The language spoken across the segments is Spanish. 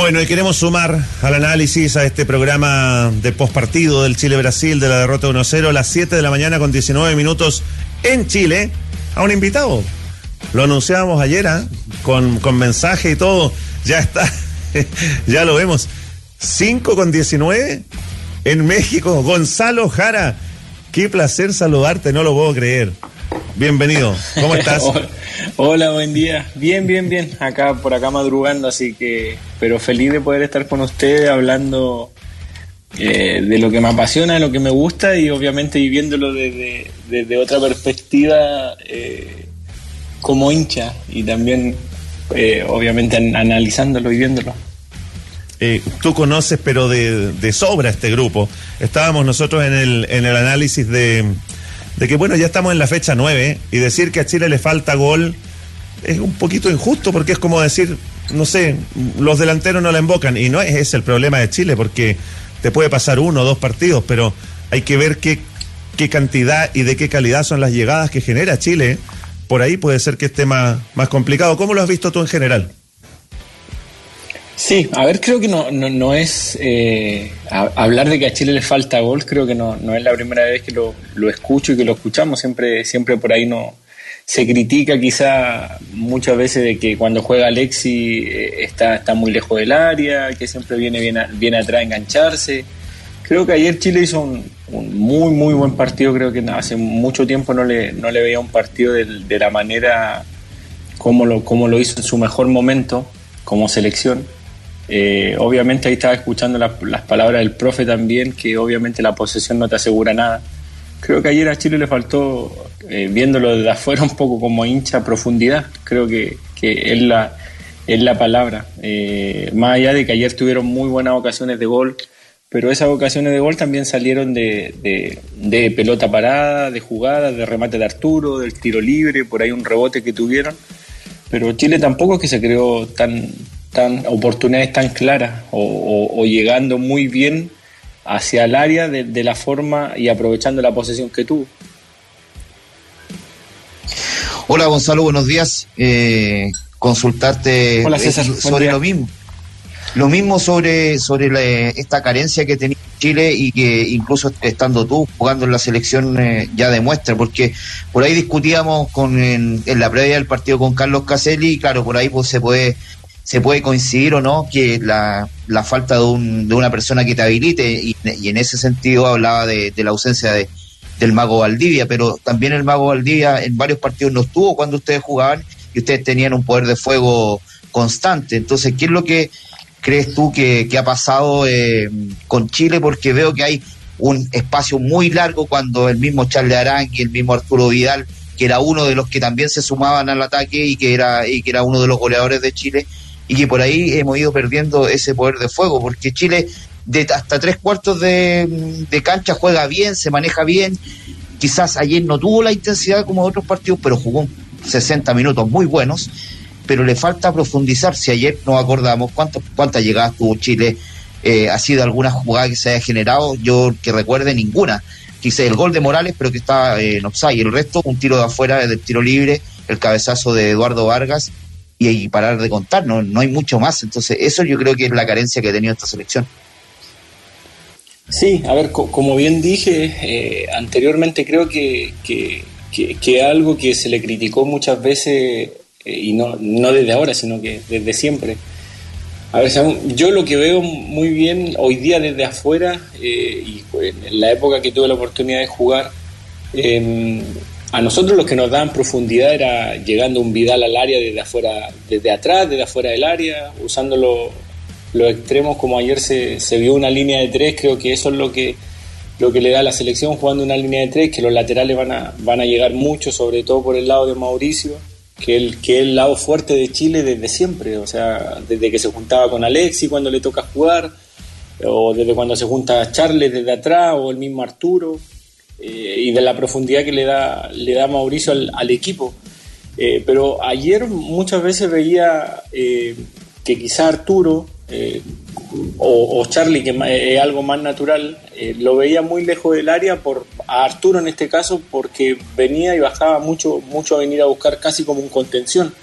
Bueno, y queremos sumar al análisis a este programa de postpartido del Chile-Brasil de la derrota 1-0 a las 7 de la mañana con 19 minutos en Chile a un invitado. Lo anunciábamos ayer ¿ah? con, con mensaje y todo. Ya está, ya lo vemos. 5 con 19 en México. Gonzalo Jara, qué placer saludarte, no lo puedo creer. Bienvenido, ¿cómo estás? Hola, buen día. Bien, bien, bien. Acá por acá madrugando, así que, pero feliz de poder estar con ustedes hablando eh, de lo que me apasiona, de lo que me gusta y obviamente viviéndolo desde, desde otra perspectiva eh, como hincha y también eh, obviamente analizándolo y viéndolo. tú conoces, pero de, de, sobra este grupo. Estábamos nosotros en el, en el análisis de, de que, bueno, ya estamos en la fecha 9 y decir que a Chile le falta gol es un poquito injusto porque es como decir, no sé, los delanteros no la invocan y no es ese el problema de Chile porque te puede pasar uno o dos partidos, pero hay que ver qué, qué cantidad y de qué calidad son las llegadas que genera Chile. Por ahí puede ser que esté más, más complicado. ¿Cómo lo has visto tú en general? Sí, a ver, creo que no, no, es eh, hablar de que a Chile le falta gol, creo que no, no es la primera vez que lo, lo, escucho y que lo escuchamos, siempre, siempre por ahí no se critica quizá muchas veces de que cuando juega Alexi eh, está, está muy lejos del área, que siempre viene bien, bien atrás a engancharse. Creo que ayer Chile hizo un, muy, muy buen partido, creo que hace mucho tiempo no le, no le veía un partido de, de la manera como lo, como lo hizo en su mejor momento como selección eh, obviamente ahí estaba escuchando las palabras del profe también, que obviamente la posesión no te asegura nada. Creo que ayer a Chile le faltó, eh, viéndolo desde afuera un poco como hincha, profundidad. Creo que, es, la, es la palabra. Eh, más allá de que ayer tuvieron muy buenas ocasiones de gol, pero esas ocasiones de gol también salieron de, de, de pelota parada, de jugada, de remate de Arturo, del tiro libre, por ahí un rebote que tuvieron. Pero Chile tampoco es que se creó tan, tan, oportunidades tan claras o, llegando muy bien hacia el área de, la forma y aprovechando la posesión que tuvo. Hola Gonzalo, buenos días. Eh, consultarte sobre lo mismo. Lo mismo sobre, sobre esta carencia que tenía Chile y que incluso estando tú jugando en la selección eh, ya demuestra, porque por ahí discutíamos con en, la previa del partido con Carlos Caselli y claro, por ahí pues se puede se puede coincidir o no que la, la falta de, un, de, una persona que te habilite, y, en ese sentido hablaba de, la ausencia de, del mago Valdivia, pero también el mago Valdivia en varios partidos no estuvo cuando ustedes jugaban y ustedes tenían un poder de fuego constante. Entonces, ¿qué es lo que crees tú que, ha pasado eh, con Chile? Porque veo que hay un espacio muy largo cuando el mismo Charles y el mismo Arturo Vidal, que era uno de los que también se sumaban al ataque y que era, y que era uno de los goleadores de Chile, y que por ahí hemos ido perdiendo ese poder de fuego, porque Chile de hasta tres cuartos de, cancha juega bien, se maneja bien, quizás ayer no tuvo la intensidad como otros partidos, pero jugó 60 minutos muy buenos, pero le falta profundizar, si ayer nos acordamos cuántas cuántas llegadas tuvo Chile, eh, ha sido alguna jugada que se haya generado, yo que recuerde ninguna, quizás el gol de Morales, pero que estaba en offside, el resto un tiro de afuera del tiro libre, el cabezazo de Eduardo Vargas y, parar de contar, no, no hay mucho más. Entonces, eso yo creo que es la carencia que ha tenido esta selección. Sí, a ver, como bien dije eh, anteriormente, creo que, que, que, algo que se le criticó muchas veces, eh, y no, no desde ahora, sino que desde siempre. A ver, yo lo que veo muy bien hoy día desde afuera, eh, y en la época que tuve la oportunidad de jugar, eh, a nosotros lo que nos daban profundidad era llegando un Vidal al área desde afuera, desde atrás, desde afuera del área, usando los extremos como ayer se, se, vio una línea de tres, creo que eso es lo que, lo que le da a la selección jugando una línea de tres, que los laterales van a, van a llegar mucho, sobre todo por el lado de Mauricio, que, el, que es el lado fuerte de Chile desde siempre, o sea, desde que se juntaba con Alexi cuando le toca jugar, o desde cuando se junta Charles desde atrás, o el mismo Arturo. Eh, y de la profundidad que le da, le da Mauricio al, equipo. Eh, pero ayer muchas veces veía eh, que quizá Arturo o, Charlie, que es algo más natural, lo veía muy lejos del área, por, a Arturo en este caso, porque venía y bajaba mucho, mucho a venir a buscar casi como un contención.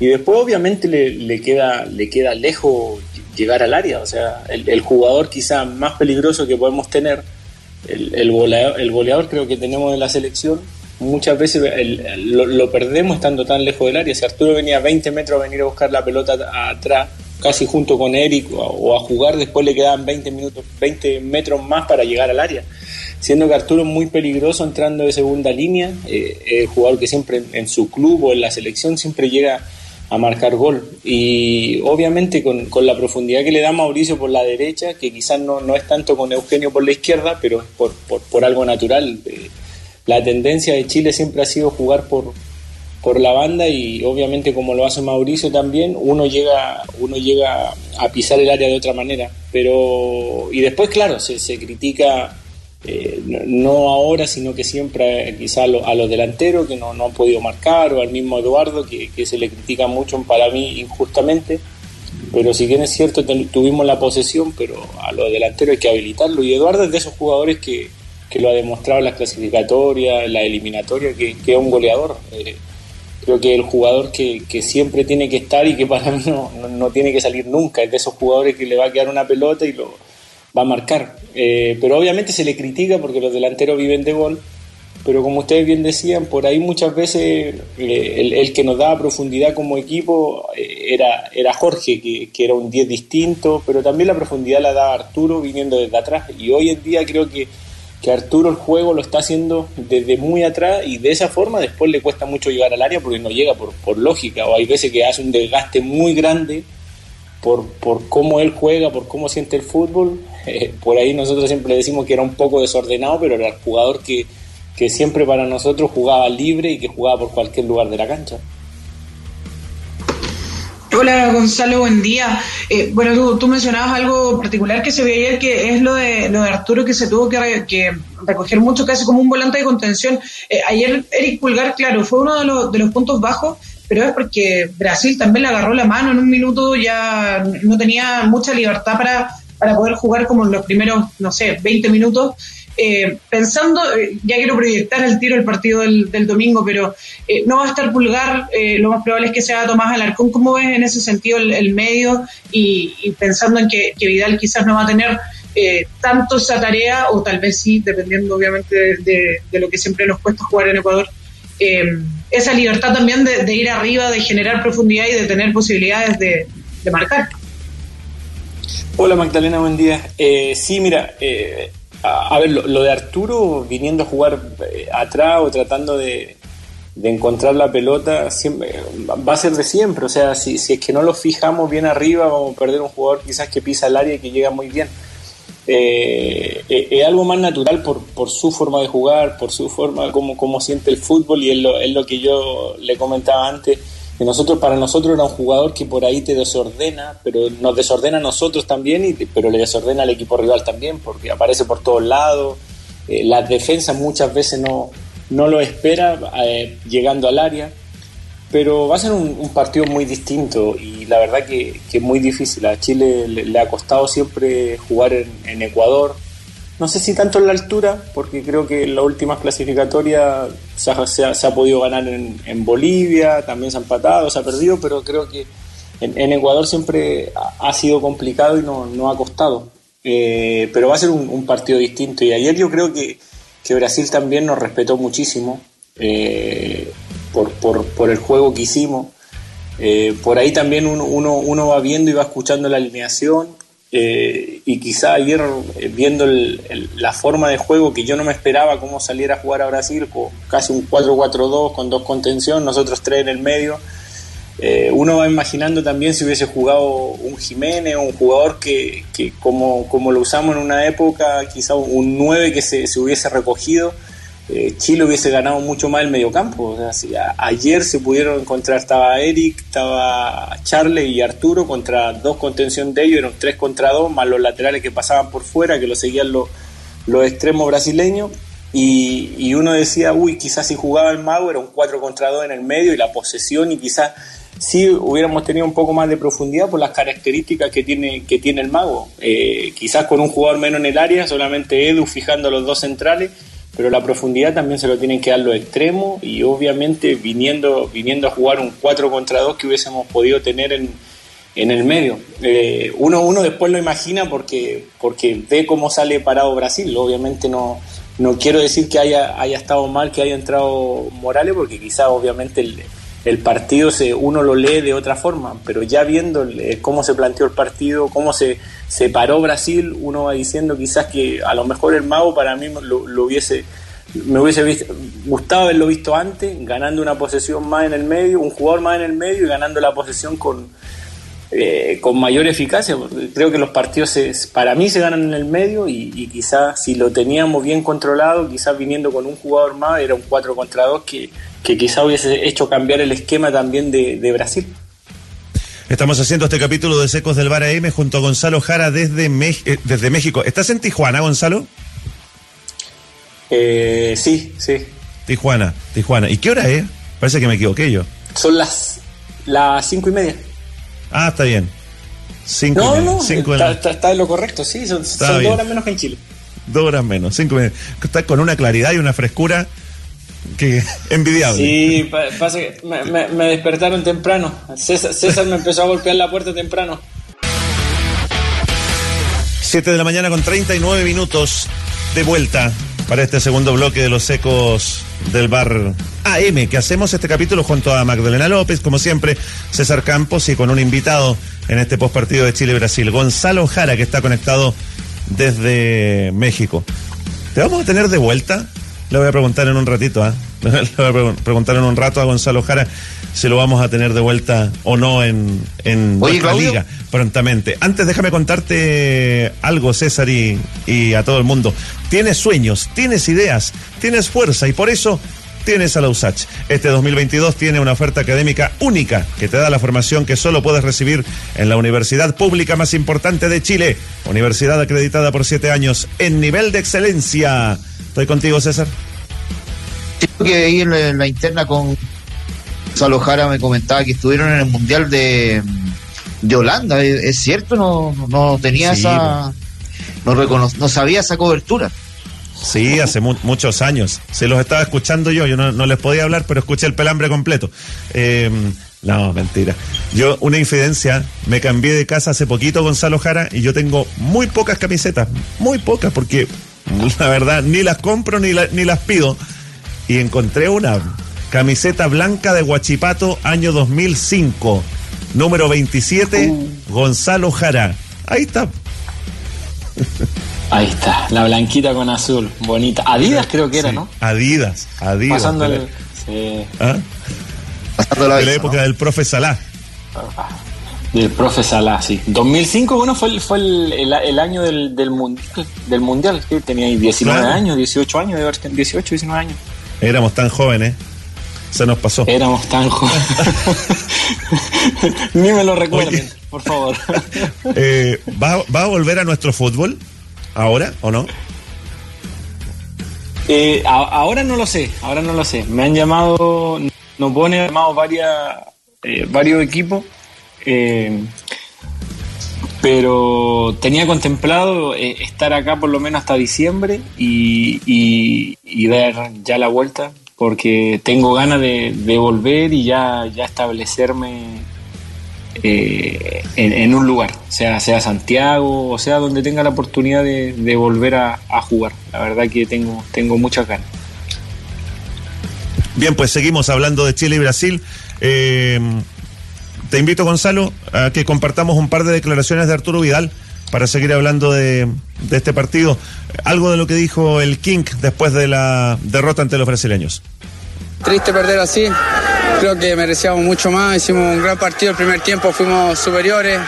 Y después obviamente le, le, queda, le queda lejos llegar al área. O sea, el, jugador quizá más peligroso que podemos tener, el, el, goleador, el creo que tenemos en la selección, muchas veces lo, perdemos estando tan lejos del área. Si Arturo venía a 20 metros a venir a buscar la pelota atrás, casi junto con Eric, o, a jugar, después le quedaban 20 minutos, 20 metros más para llegar al área. Siendo que Arturo es muy peligroso entrando de segunda línea, eh, el jugador que siempre en, su club o en la selección siempre llega a marcar gol. Y obviamente con, la profundidad que le da Mauricio por la derecha, que quizás no, no es tanto con Eugenio por la izquierda, pero es por, por, algo natural. Eh, la tendencia de Chile siempre ha sido jugar por, por la banda y obviamente como lo hace Mauricio también, uno llega, uno llega a pisar el área de otra manera. Pero, y después, claro, se, se critica eh, no ahora, sino que siempre quizá a, los delanteros que no, han podido marcar o al mismo Eduardo que, se le critica mucho para mí injustamente. Pero si bien es cierto, tuvimos la posesión, pero a los delanteros hay que habilitarlo. Y Eduardo es de esos jugadores que, que lo ha demostrado en las clasificatorias, en la eliminatoria, que, que es un goleador. Eh, creo que el jugador que, siempre tiene que estar y que para mí no, no, tiene que salir nunca, es de esos jugadores que le va a quedar una pelota y lo va a marcar. Eh, pero obviamente se le critica porque los delanteros viven de gol, pero como ustedes bien decían, por ahí muchas veces eh, el, que nos daba profundidad como equipo era, era Jorge, que, que era un 10 distinto, pero también la profundidad la daba Arturo viniendo desde atrás. Y hoy en día creo que que Arturo el juego lo está haciendo desde muy atrás y de esa forma después le cuesta mucho llegar al área porque no llega por, por lógica o hay veces que hace un desgaste muy grande por, por cómo él juega, por cómo siente el fútbol. Eh, por ahí nosotros siempre decimos que era un poco desordenado, pero era el jugador que, que siempre para nosotros jugaba libre y que jugaba por cualquier lugar de la cancha. Hola Gonzalo, buen día. Eh, bueno, tú, mencionabas algo particular que se veía ayer, que es lo de, lo de Arturo, que se tuvo que, recoger mucho, casi como un volante de contención. Eh, ayer Eric Pulgar, claro, fue uno de los, de los puntos bajos, pero es porque Brasil también le agarró la mano en un minuto, ya no tenía mucha libertad para, para poder jugar como en los primeros, no sé, 20 minutos. Eh, pensando, eh, ya quiero proyectar el tiro el partido del, domingo, pero eh, no va a estar Pulgar, lo más probable es que sea Tomás Alarcón. ¿Cómo ves en ese sentido el, medio y, pensando en que, Vidal quizás no va a tener tanto esa tarea, o tal vez sí, dependiendo obviamente de, lo que siempre nos cuesta jugar en Ecuador? esa libertad también de, ir arriba, de generar profundidad y de tener posibilidades de, marcar. Hola Magdalena, buen día. sí, mira, a, ver, lo, de Arturo viniendo a jugar eh, atrás o tratando de, encontrar la pelota siempre, va a ser de siempre. O sea, si, si, es que no lo fijamos bien arriba, vamos a perder un jugador quizás que pisa el área y que llega muy bien. Eh, eh, es algo más natural por, su forma de jugar, por su forma, como siente el fútbol y es lo, es lo que yo le comentaba antes que nosotros para nosotros era un jugador que por ahí te desordena, pero nos desordena a nosotros también, y, pero le desordena al equipo rival también, porque aparece por todos lados, eh, la defensa muchas veces no, no lo espera eh, llegando al área, pero va a ser un, partido muy distinto y la verdad que, que es muy difícil. A Chile le, ha costado siempre jugar en, en Ecuador, no sé si tanto en la altura, porque creo que en las últimas clasificatorias se ha, podido ganar en, Bolivia, también se ha empatado, se ha perdido, pero creo que en, Ecuador siempre ha, sido complicado y no, ha costado. Eh, pero va a ser un, partido distinto. Y ayer yo creo que, Brasil también nos respetó muchísimo eh, por, el juego que hicimos. Eh, por ahí también uno, uno va viendo y va escuchando la alineación eh, y quizá ayer eh, viendo la forma de juego que yo no me esperaba cómo saliera a jugar a Brasil, con casi un 4-4-2 con dos contención, nosotros tres en el medio, eh, uno va imaginando también si hubiese jugado un Jiménez, un jugador que, que como, como, lo usamos en una época, quizá un 9 que se, se hubiese recogido eh, Chile hubiese ganado mucho más el mediocampo. O sea, ayer se pudieron encontrar, estaba Eric, estaba Charles y Arturo contra dos contención de ellos, eran tres contra dos, más los laterales que pasaban por fuera, que lo seguían los, los extremos brasileños. Y, uno decía, uy, quizás si jugaba el mago era un 4 contra 2 en el medio y la posesión y quizás sí hubiéramos tenido un poco más de profundidad por las características que tiene, que tiene el mago. Eh, quizás con un jugador menos en el área, solamente Edu fijando los dos centrales pero la profundidad también se lo tienen que dar los extremos y obviamente viniendo, viniendo a jugar un 4 contra 2 que hubiésemos podido tener en, en el medio. Eh, uno, uno después lo imagina porque, porque ve cómo sale parado Brasil. Obviamente no, no quiero decir que haya, haya estado mal que haya entrado Morales, porque quizá obviamente el, el partido se, uno lo lee de otra forma, pero ya viendo cómo se planteó el partido, cómo se, se paró Brasil, uno va diciendo quizás que a lo mejor el mago para mí lo, hubiese me hubiese gustado haberlo visto antes, ganando una posesión más en el medio, un jugador más en el medio y ganando la posesión con, eh, con mayor eficacia. Creo que los partidos para mí se ganan en el medio y, quizás si lo teníamos bien controlado, quizás viniendo con un jugador más, era un 4 contra 2 que, que quizás hubiese hecho cambiar el esquema también de, Brasil. Estamos haciendo este capítulo de Secos del Bar AM junto a Gonzalo Jara desde, eh, desde México. ¿Estás en Tijuana, Gonzalo? Eh, sí, sí. Tijuana, Tijuana. ¿Y qué hora es? Parece que me equivoqué yo. Son las, las cinco y media. Ah, está bien. Cinco no, no, está, está, en lo correcto, sí, son, dos horas menos que en Chile. Dos horas menos, cinco media. Está con una claridad y una frescura que envidiable. Sí, pasa que me, despertaron temprano. César, me empezó a golpear la puerta temprano. Siete de la mañana con 39 minutos de vuelta para este segundo bloque de los ecos del bar AM, que hacemos este capítulo junto a Magdalena López, como siempre, César Campos y con un invitado en este postpartido de Chile-Brasil, Gonzalo Jara, que está conectado desde México. ¿Te vamos a tener de vuelta? Le voy a preguntar en un ratito, ¿ah? Le voy a preguntar en un rato a Gonzalo Jara si lo vamos a tener de vuelta o no en, en nuestra liga prontamente. Antes déjame contarte algo, César, y, y a todo el mundo. Tienes sueños, tienes ideas, tienes fuerza y por eso tienes a la USACH. Este 2022 tiene una oferta académica única que te da la formación que solo puedes recibir en la universidad pública más importante de Chile, universidad acreditada por siete años en nivel de excelencia. Estoy contigo, César. Creo que ahí en la, interna con Salojara me comentaba que estuvieron en el Mundial de, de Holanda. ¿Es, cierto? No, no tenía esa. No, no sabía esa cobertura. Sí, hace muchos años. Se los estaba escuchando yo. Yo no, les podía hablar, pero escuché el pelambre completo. Em, no, mentira. Yo, una infidencia, me cambié de casa hace poquito, Gonzalo Jara, y yo tengo muy pocas camisetas. Muy pocas, porque la verdad, ni las compro ni, ni las pido. Y encontré una camiseta blanca de Huachipato, año 2005, número 27, uh. Gonzalo Jara. Ahí está. Ahí está, la blanquita con azul, bonita. Adidas creo que era, ¿no? Adidas, Adidas. Pasando el, sí. ¿Ah? Pasando la, de la época del profe Salah. Ah. Del profe Salah, sí. 2005, bueno, fue, fue el, año del, del, mundial, que tenía 19 años, 18 años, 18, 19 años. Éramos tan jóvenes, se nos pasó. Éramos tan jóvenes. Ni me lo recuerden, por favor. Eh, ¿va, ¿Va a volver a nuestro fútbol ahora o no? Eh, ahora no lo sé, ahora no lo sé. Me han llamado, nos pone llamado varias, eh, varios equipos eh, pero tenía contemplado eh, estar acá por lo menos hasta diciembre y, dar ya la vuelta, porque tengo ganas de, volver y ya, ya establecerme eh, en, un lugar, sea, sea Santiago o sea donde tenga la oportunidad de, volver a, jugar. La verdad que tengo, tengo muchas ganas. Bien, pues seguimos hablando de Chile y Brasil. Eh, te invito, Gonzalo, a que compartamos un par de declaraciones de Arturo Vidal para seguir hablando de, este partido. Algo de lo que dijo el King después de la derrota ante los brasileños. Triste perder así, creo que merecíamos mucho más, hicimos un gran partido. El primer tiempo, fuimos superiores,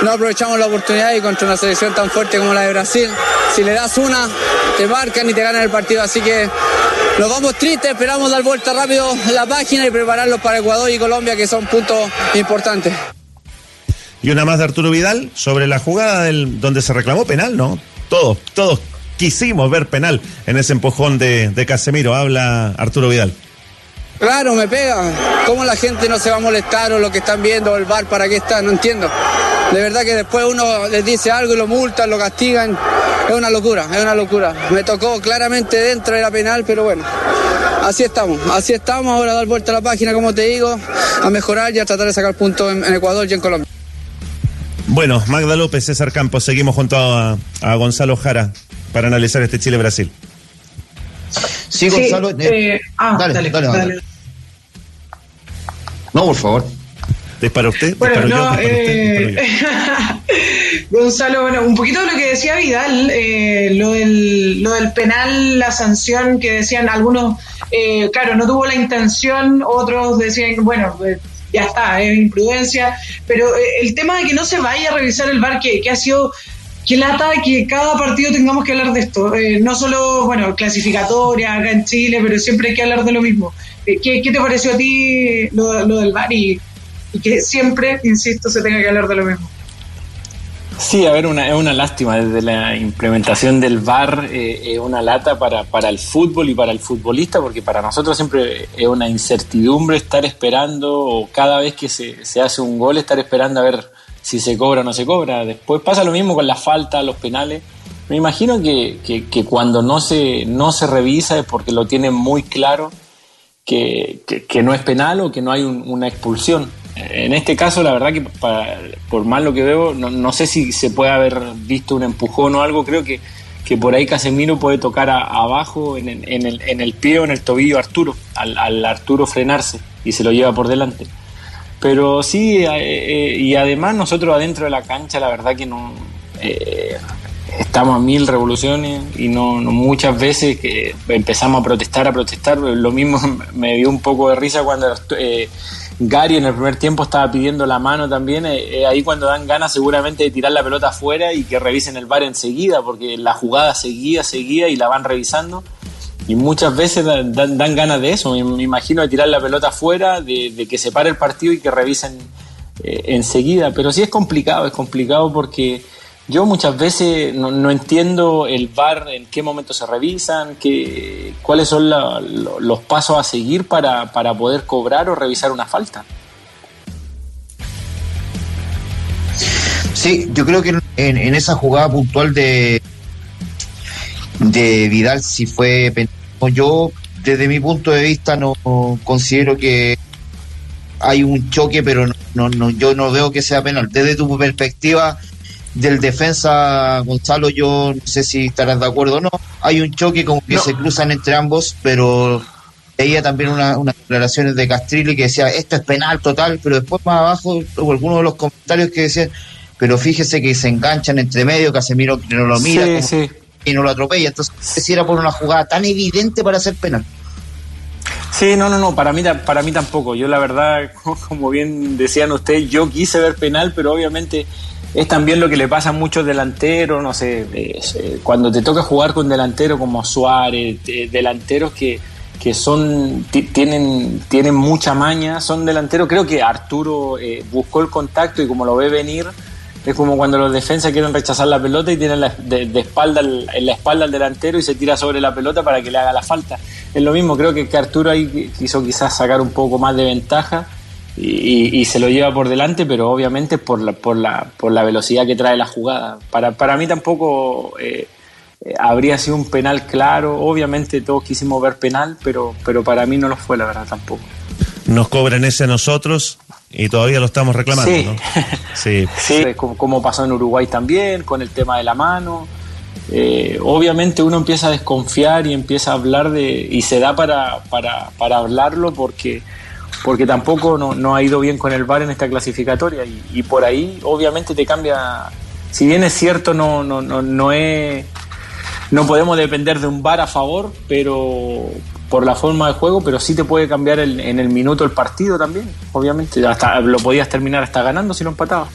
no aprovechamos la oportunidad y contra una selección tan fuerte como la de Brasil, si le das una, te marcan y te ganan el partido, así que nos vamos tristes, esperamos dar vuelta rápido la página y prepararlos para Ecuador y Colombia, que son puntos importantes. Y una más de Arturo Vidal sobre la jugada del, donde se reclamó penal, ¿no? Todos, todos quisimos ver penal en ese empujón de, de Casemiro. Habla Arturo Vidal. Claro, me pega. ¿Cómo la gente no se va a molestar o lo que están viendo, el bar, para qué está? No entiendo. De verdad que después uno les dice algo y lo multan, lo castigan. Es una locura, es una locura. Me tocó claramente dentro de la penal, pero bueno, así estamos, así estamos. Ahora a dar vuelta a la página, como te digo, a mejorar y a tratar de sacar puntos en, Ecuador y en Colombia. Bueno, Magda López, César Campos, seguimos junto a, Gonzalo Jara para analizar este Chile-Brasil. Sí, Gonzalo. Eh, ah, dale, dale, dale, No, por favor. ¿Dispara usted? Bueno, no, eh, Gonzalo, bueno, un poquito de lo que decía Vidal, eh, lo, del, lo del penal, la sanción que decían algunos, eh, claro, no tuvo la intención, otros decían, bueno, ya está, es imprudencia, pero el tema de que no se vaya a revisar el bar, que, que ha sido que lata que cada partido tengamos que hablar de esto. no solo, bueno, clasificatoria acá en Chile, pero siempre hay que hablar de lo mismo. ¿qué, ¿qué, te pareció a ti lo, lo del VAR y que siempre, insisto, se tenga que hablar de lo mismo. Sí, a ver, una, es una lástima desde la implementación del VAR, eh, es una lata para, para el fútbol y para el futbolista, porque para nosotros siempre es una incertidumbre estar esperando, o cada vez que se, se hace un gol, estar esperando a ver si se cobra o no se cobra. Después pasa lo mismo con la falta, los penales. Me imagino que, que, cuando no se, no se revisa es porque lo tienen muy claro que, que no es penal o que no hay una expulsión en este caso, la verdad que por mal lo que veo, no, sé si se puede haber visto un empujón o algo. Creo que, que por ahí Casemiro puede tocar abajo en, el, en, el, pie o en el tobillo a Arturo, al, Arturo frenarse y se lo lleva por delante. Pero sí, eh, eh, y además nosotros adentro de la cancha, la verdad que no. Eh, estamos a mil revoluciones y no, muchas veces que empezamos a protestar, a protestar. Lo mismo me dio un poco de risa cuando Gary en el primer tiempo estaba pidiendo la mano también, eh, eh, ahí cuando dan ganas seguramente de tirar la pelota afuera y que revisen el bar enseguida, porque la jugada seguía, seguía y la van revisando. Y muchas veces dan, ganas de eso, me, imagino de tirar la pelota afuera, de, que se pare el partido y que revisen eh, enseguida. Pero sí es complicado, es complicado porque yo muchas veces no, entiendo el VAR, en qué momento se revisan, qué, cuáles son los pasos a seguir para, poder cobrar o revisar una falta. Sí, yo creo que en, esa jugada puntual de, de Vidal si fue yo desde mi punto de vista no considero que hay un choque pero no, no, yo no veo que sea penal desde tu perspectiva del defensa Gonzalo, yo no sé si estarás de acuerdo o no. Hay un choque como que se cruzan entre ambos, pero veía también unas declaraciones de Castrilli que decía esto es penal total, pero después más abajo algunos de los comentarios que decían, pero fíjese que se enganchan entre medio, Casemiro que no lo mira y no lo atropella. Entonces, si era por una jugada tan evidente para ser penal. Sí, no, no, no, para mí, para mí tampoco. Yo la verdad, como bien decían ustedes, yo quise ver penal, pero obviamente es también lo que le pasa a muchos delanteros, no sé, eh, cuando te toca jugar con delanteros como Suárez, delanteros que, que son tienen, tienen mucha maña, son delanteros, creo que Arturo eh, buscó el contacto y como lo ve venir, es como cuando los defensas quieren rechazar la pelota y tienen de, espalda en la espalda al delantero y se tira sobre la pelota para que le haga la falta. Es lo mismo, creo que, Arturo ahí quiso quizás sacar un poco más de ventaja y, se lo lleva por delante, pero obviamente por la, la, la velocidad que trae la jugada. Para, para mí tampoco eh, eh, habría sido un penal claro. Obviamente todos quisimos ver penal, pero, pero para mí no lo fue, la verdad, tampoco. Nos cobran ese a nosotros y todavía lo estamos reclamando, sí. ¿no? Sí, sí como, pasó en Uruguay también, con el tema de la mano. Eh, obviamente uno empieza a desconfiar y empieza a hablar de. y se da para, para, para hablarlo porque porque tampoco no, ha ido bien con el VAR en esta clasificatoria y, por ahí obviamente te cambia, si bien es cierto no, no, no, no, es, no podemos depender de un VAR a favor, pero por la forma de juego, pero sí te puede cambiar en el minuto el partido también, obviamente, hasta lo podías terminar hasta ganando si no empatabas.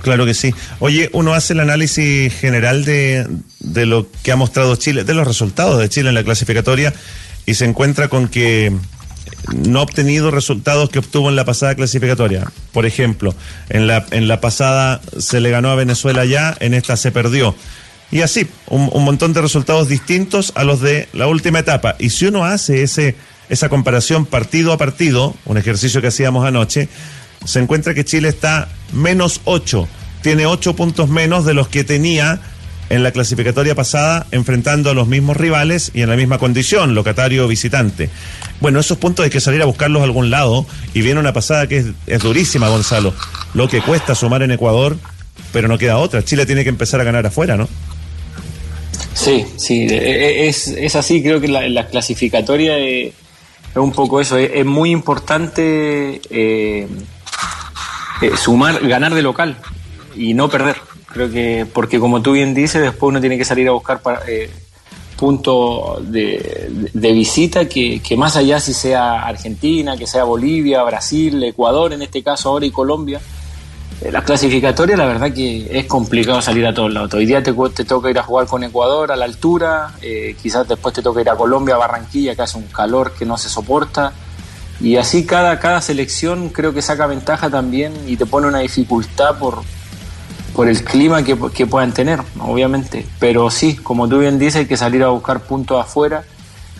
Claro que sí. Oye, uno hace el análisis general de, de lo que ha mostrado Chile, de los resultados de Chile en la clasificatoria y se encuentra con que no ha obtenido resultados que obtuvo en la pasada clasificatoria. Por ejemplo, en la, en la pasada se le ganó a Venezuela ya, en esta se perdió. Y así, un, montón de resultados distintos a los de la última etapa. Y si uno hace ese, esa comparación partido a partido, un ejercicio que hacíamos anoche, se encuentra que Chile está menos 8, tiene 8 puntos menos de los que tenía en la clasificatoria pasada enfrentando a los mismos rivales y en la misma condición, locatario visitante. Bueno, esos puntos hay que salir a buscarlos a algún lado y viene una pasada que es, durísima, Gonzalo. Lo que cuesta sumar en Ecuador pero no queda otra. Chile tiene que empezar a ganar afuera, ¿no? Sí, sí, e, e, es, es así. Creo que la, la clasificatoria es, un poco eso. Es, muy importante eh, eh, sumar, ganar de local y no perder. Creo que, porque como tú bien dices, después uno tiene que salir a buscar para, eh, puntos de, de, visita que, que, más allá si sea Argentina, que sea Bolivia, Brasil, Ecuador en este caso ahora y Colombia, la clasificatoria la verdad que es complicado salir a todos lados. Hoy día te, te toca ir a jugar con Ecuador a la altura, eh, quizás después te toca ir a Colombia, a Barranquilla, que hace un calor que no se soporta. Y así cada, cada selección creo que saca ventaja también y te pone una dificultad por, por el clima que, que puedan tener, obviamente. Pero sí, como tú bien dices, hay que salir a buscar puntos afuera.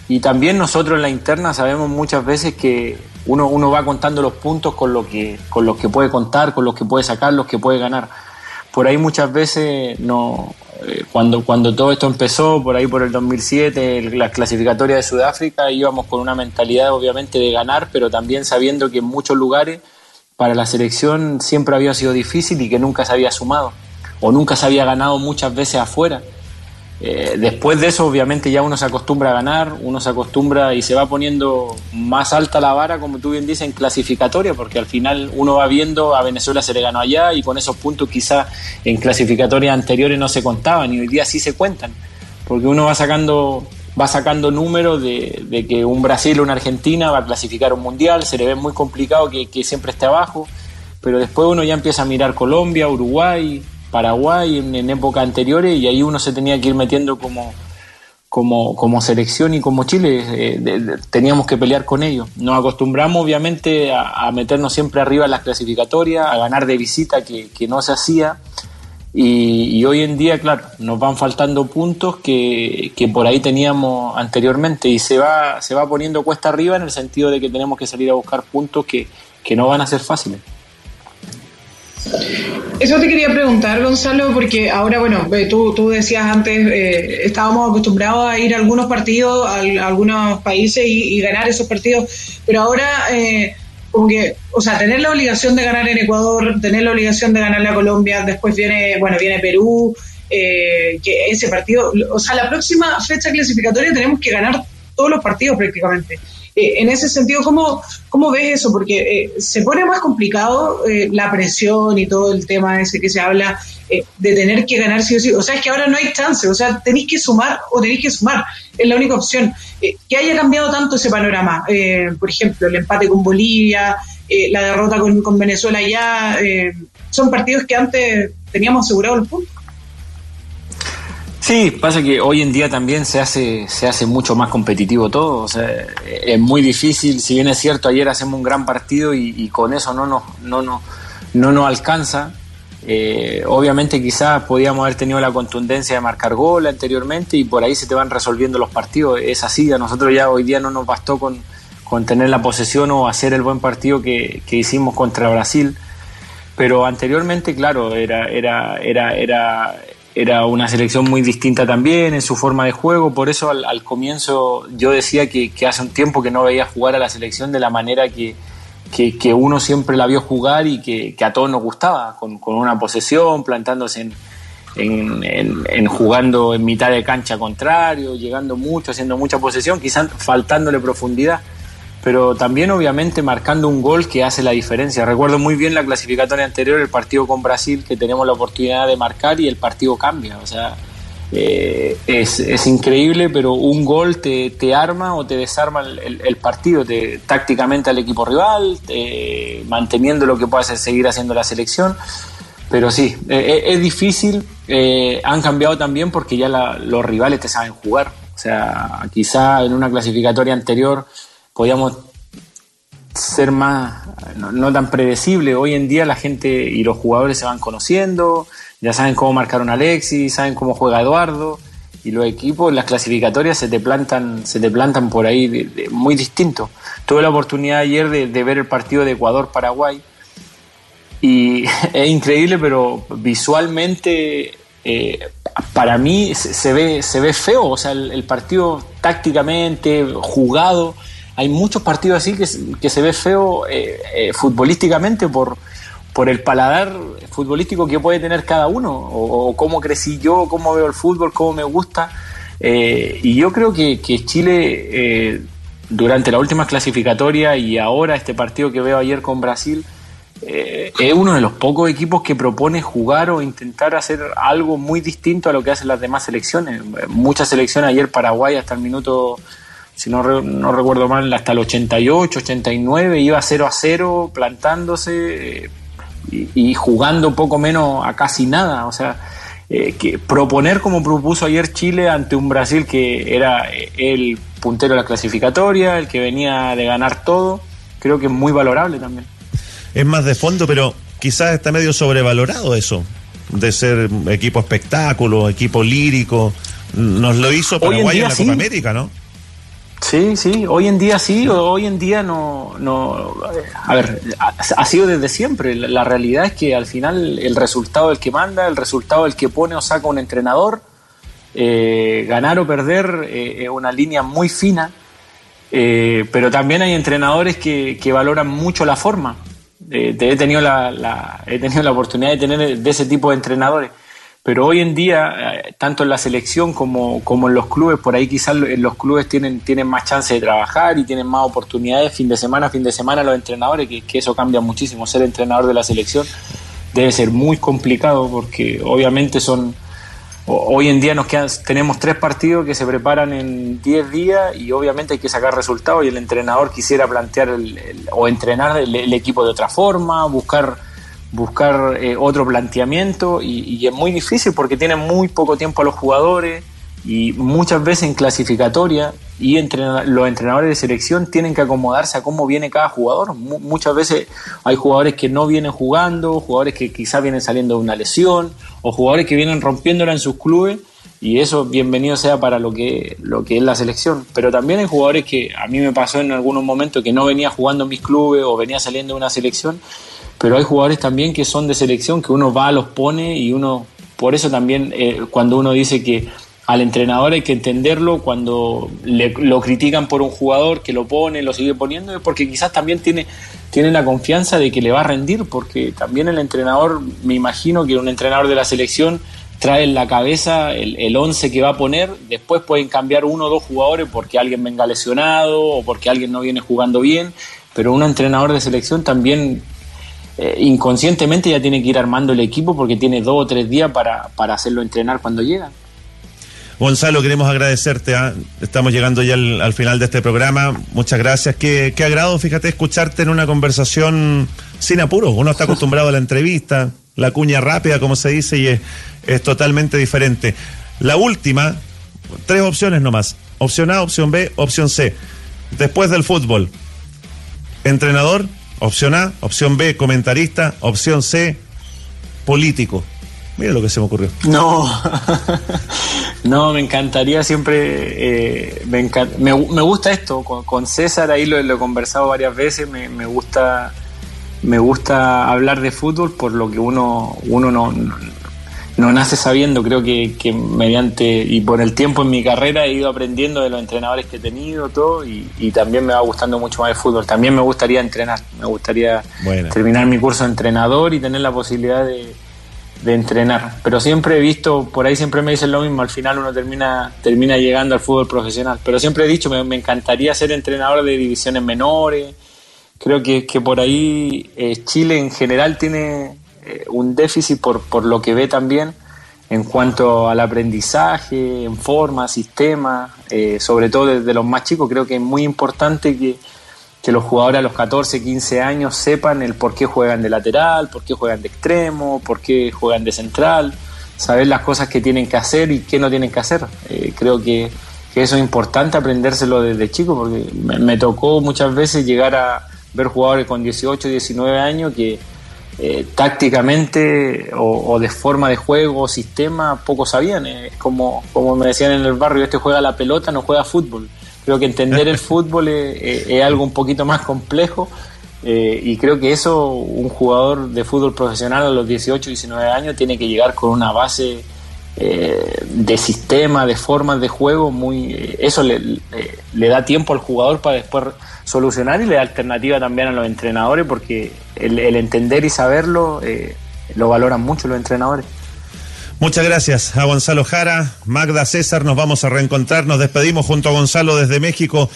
Y también nosotros en la interna sabemos muchas veces que uno, uno va contando los puntos con lo que, con los que puede contar, con los que puede sacar, los que puede ganar. Por ahí muchas veces no, eh, cuando, cuando todo esto empezó, por ahí por el 2007, la clasificatoria de Sudáfrica, íbamos con una mentalidad obviamente de ganar, pero también sabiendo que en muchos lugares para la selección siempre había sido difícil y que nunca se había sumado o nunca se había ganado muchas veces afuera. Eh, después de eso, obviamente, ya uno se acostumbra a ganar, uno se acostumbra y se va poniendo más alta la vara, como tú bien dices, en clasificatoria, porque al final uno va viendo a Venezuela se le ganó allá y con esos puntos quizás en clasificatorias anteriores no se contaban y hoy día sí se cuentan, porque uno va sacando va sacando números de, que un Brasil o una Argentina va a clasificar un mundial, se le ve muy complicado que, que siempre esté abajo, pero después uno ya empieza a mirar Colombia, Uruguay, Paraguay en, épocas anteriores y ahí uno se tenía que ir metiendo como, como, como selección y como Chile eh, teníamos que pelear con ellos. Nos acostumbramos obviamente a, meternos siempre arriba en las clasificatorias, a ganar de visita que, no se hacía y, hoy en día, claro, nos van faltando puntos que, que, por ahí teníamos anteriormente y se va, se va poniendo cuesta arriba en el sentido de que tenemos que salir a buscar puntos que, que no van a ser fáciles. Eso te quería preguntar, Gonzalo, porque ahora, bueno, tú, tú decías antes, eh, estábamos acostumbrados a ir a algunos partidos, a, algunos países y, ganar esos partidos, pero ahora, eh, como que, o sea, tener la obligación de ganar en Ecuador, tener la obligación de ganarle a Colombia, después viene, bueno, viene Perú, eh, que ese partido, o sea, la próxima fecha clasificatoria tenemos que ganar todos los partidos prácticamente. Eh, en ese sentido, ¿cómo, cómo ves eso? Porque eh, se pone más complicado eh, la presión y todo el tema ese que se habla de tener que ganar sí o sí. O sea, es que ahora no hay chance, o sea, tenéis que sumar o tenéis que sumar, es la única opción. que haya cambiado tanto ese panorama, por ejemplo, el empate con Bolivia, la derrota con, con Venezuela ya, son partidos que antes teníamos asegurado el punto. Sí, pasa que hoy en día también se hace, se hace mucho más competitivo todo. O sea, es muy difícil, si bien es cierto, ayer hacemos un gran partido y, con eso no nos, no, no, no nos alcanza. Eh, obviamente quizás podíamos haber tenido la contundencia de marcar gol anteriormente y por ahí se te van resolviendo los partidos. Es así, a nosotros ya hoy día no nos bastó con, con tener la posesión o hacer el buen partido que, que hicimos contra Brasil. Pero anteriormente, claro, era, era, era, era era una selección muy distinta también en su forma de juego, por eso al, comienzo yo decía que, hace un tiempo que no veía jugar a la selección de la manera que, que, uno siempre la vio jugar y que, a todos nos gustaba, con, una posesión, plantándose en, en, jugando en mitad de cancha contrario, llegando mucho, haciendo mucha posesión, quizás faltándole profundidad pero también obviamente marcando un gol que hace la diferencia. Recuerdo muy bien la clasificatoria anterior, el partido con Brasil, que tenemos la oportunidad de marcar y el partido cambia. O sea, eh, es, increíble, pero un gol te, te arma o te desarma el, partido te, tácticamente al equipo rival, manteniendo lo que puede hacer, seguir haciendo la selección. Pero sí, eh, eh, es difícil. han cambiado también porque ya los rivales te saben jugar. O sea, quizá en una clasificatoria anterior podíamos ser más, no, tan predecible. Hoy en día la gente y los jugadores se van conociendo, ya saben cómo marcaron a Alexis, saben cómo juega Eduardo, y los equipos, las clasificatorias se te plantan, se te plantan por ahí muy distinto. Tuve la oportunidad ayer de, ver el partido de Ecuador-Paraguay y es increíble, pero visualmente eh, para mí se, ve, se ve feo, o sea, el partido tácticamente jugado hay muchos partidos así que, que se ve feo eh, eh, futbolísticamente por, por el paladar futbolístico que puede tener cada uno, o, cómo crecí yo, cómo veo el fútbol, cómo me gusta. Eh, y yo creo que, Chile, eh, durante la última clasificatoria y ahora este partido que veo ayer con Brasil, es uno de los pocos equipos que propone jugar o intentar hacer algo muy distinto a lo que hacen las demás selecciones. Muchas selecciones, ayer Paraguay hasta el minuto, si no, no recuerdo mal, hasta el 88, 89, iba 0 a 0, plantándose y, jugando poco menos a casi nada. O sea, eh, que proponer como propuso ayer Chile ante un Brasil que era eh, el puntero de la clasificatoria, el que venía de ganar todo, creo que es muy valorable también. Es más de fondo, pero quizás está medio sobrevalorado eso, de ser equipo espectáculo, equipo lírico. Nos lo hizo Paraguay en, en la Copa América, ¿no? Sí, sí, hoy en día sí, hoy en día no, no a ver, ha, sido desde siempre. La, realidad es que al final el resultado el que manda, el resultado el que pone o saca un entrenador, eh, ganar o perder eh, es una línea muy fina, eh, pero también hay entrenadores que, que valoran mucho la forma. he, tenido la, he tenido la oportunidad de tener de ese tipo de entrenadores pero hoy en día, eh, tanto en la selección como, como en los clubes, por ahí quizás los clubes tienen, tienen más chance de trabajar y tienen más oportunidades fin de semana, fin de semana los entrenadores, que, eso cambia muchísimo. Ser entrenador de la selección debe ser muy complicado porque obviamente son... Hoy en día nos quedan, tenemos tres partidos que se preparan en 10 días y obviamente hay que sacar resultados y el entrenador quisiera plantear o entrenar el equipo de otra forma, buscar buscar eh, otro planteamiento y, es muy difícil porque tienen muy poco tiempo a los jugadores y muchas veces en clasificatoria y los entrenadores de selección tienen que acomodarse a cómo viene cada jugador. muchas veces hay jugadores que no vienen jugando, jugadores que quizás vienen saliendo de una lesión o jugadores que vienen rompiéndola en sus clubes y eso bienvenido sea para lo que, lo que es la selección. Pero también hay jugadores que a mí me pasó en algunos momentos que no venía jugando en mis clubes o venía saliendo de una selección pero hay jugadores también que son de selección que uno va, los pone y uno, por eso también eh, cuando uno dice que al entrenador hay que entenderlo cuando lo critican por un jugador que lo pone, lo sigue poniendo, es porque quizás también tiene, tiene la confianza de que le va a rendir, porque también el entrenador, me imagino que un entrenador de la selección trae en la cabeza el, el once que va a poner, después pueden cambiar uno o dos jugadores porque alguien venga lesionado o porque alguien no viene jugando bien, pero un entrenador de selección también eh, inconscientemente ya tiene que ir armando el equipo porque tiene dos o tres días para, hacerlo entrenar cuando llega. Gonzalo, queremos agradecerte. ¿ah? Estamos llegando ya al, final de este programa. Muchas gracias. Qué, qué, agrado, fíjate, escucharte en una conversación sin apuros. Uno está acostumbrado a la entrevista, la cuña rápida, como se dice, y es, es totalmente diferente. La última, tres opciones nomás. Opción A, opción B, opción C. Después del fútbol, entrenador, Opción A, opción B, comentarista, opción C, político. Mira lo que se me ocurrió. No, no, me encantaría siempre, eh, me, me, gusta esto, con, César ahí lo, he conversado varias veces, me, me, gusta me gusta hablar de fútbol por lo que uno, uno no, no nace sabiendo, creo que, mediante y por el tiempo en mi carrera he ido aprendiendo de los entrenadores que he tenido, todo, y, también me va gustando mucho más el fútbol. También me gustaría entrenar, me gustaría terminar mi curso de entrenador y tener la posibilidad de, entrenar. Pero siempre he visto, por ahí siempre me dicen lo mismo, al final uno termina, termina llegando al fútbol profesional. Pero siempre he dicho, me, encantaría ser entrenador de divisiones menores. Creo que, que por ahí eh, Chile en general tiene un déficit por, por lo que ve también en cuanto al aprendizaje, en forma, sistema, eh, sobre todo desde los más chicos, creo que es muy importante que, que, los jugadores a los 14, 15 años sepan el por qué juegan de lateral, por qué juegan de extremo, por qué juegan de central, saber las cosas que tienen que hacer y qué no tienen que hacer. Eh, creo que, que, eso es importante aprendérselo desde chico, porque me, me tocó muchas veces llegar a ver jugadores con 18, 19 años que eh, tácticamente o, de forma de juego o sistema poco sabían. Es como, como me decían en el barrio, este juega la pelota, no juega fútbol. Creo que entender el fútbol es, algo un poquito más complejo eh, y creo que eso un jugador de fútbol profesional a los 18, 19 años tiene que llegar con una base de sistema, de formas de juego, muy eso le, le, da tiempo al jugador para después solucionar y le da alternativa también a los entrenadores porque el, el entender y saberlo lo valoran mucho los entrenadores. Muchas gracias a Gonzalo Jara, Magda César, nos vamos a reencontrar, nos despedimos junto a Gonzalo desde México.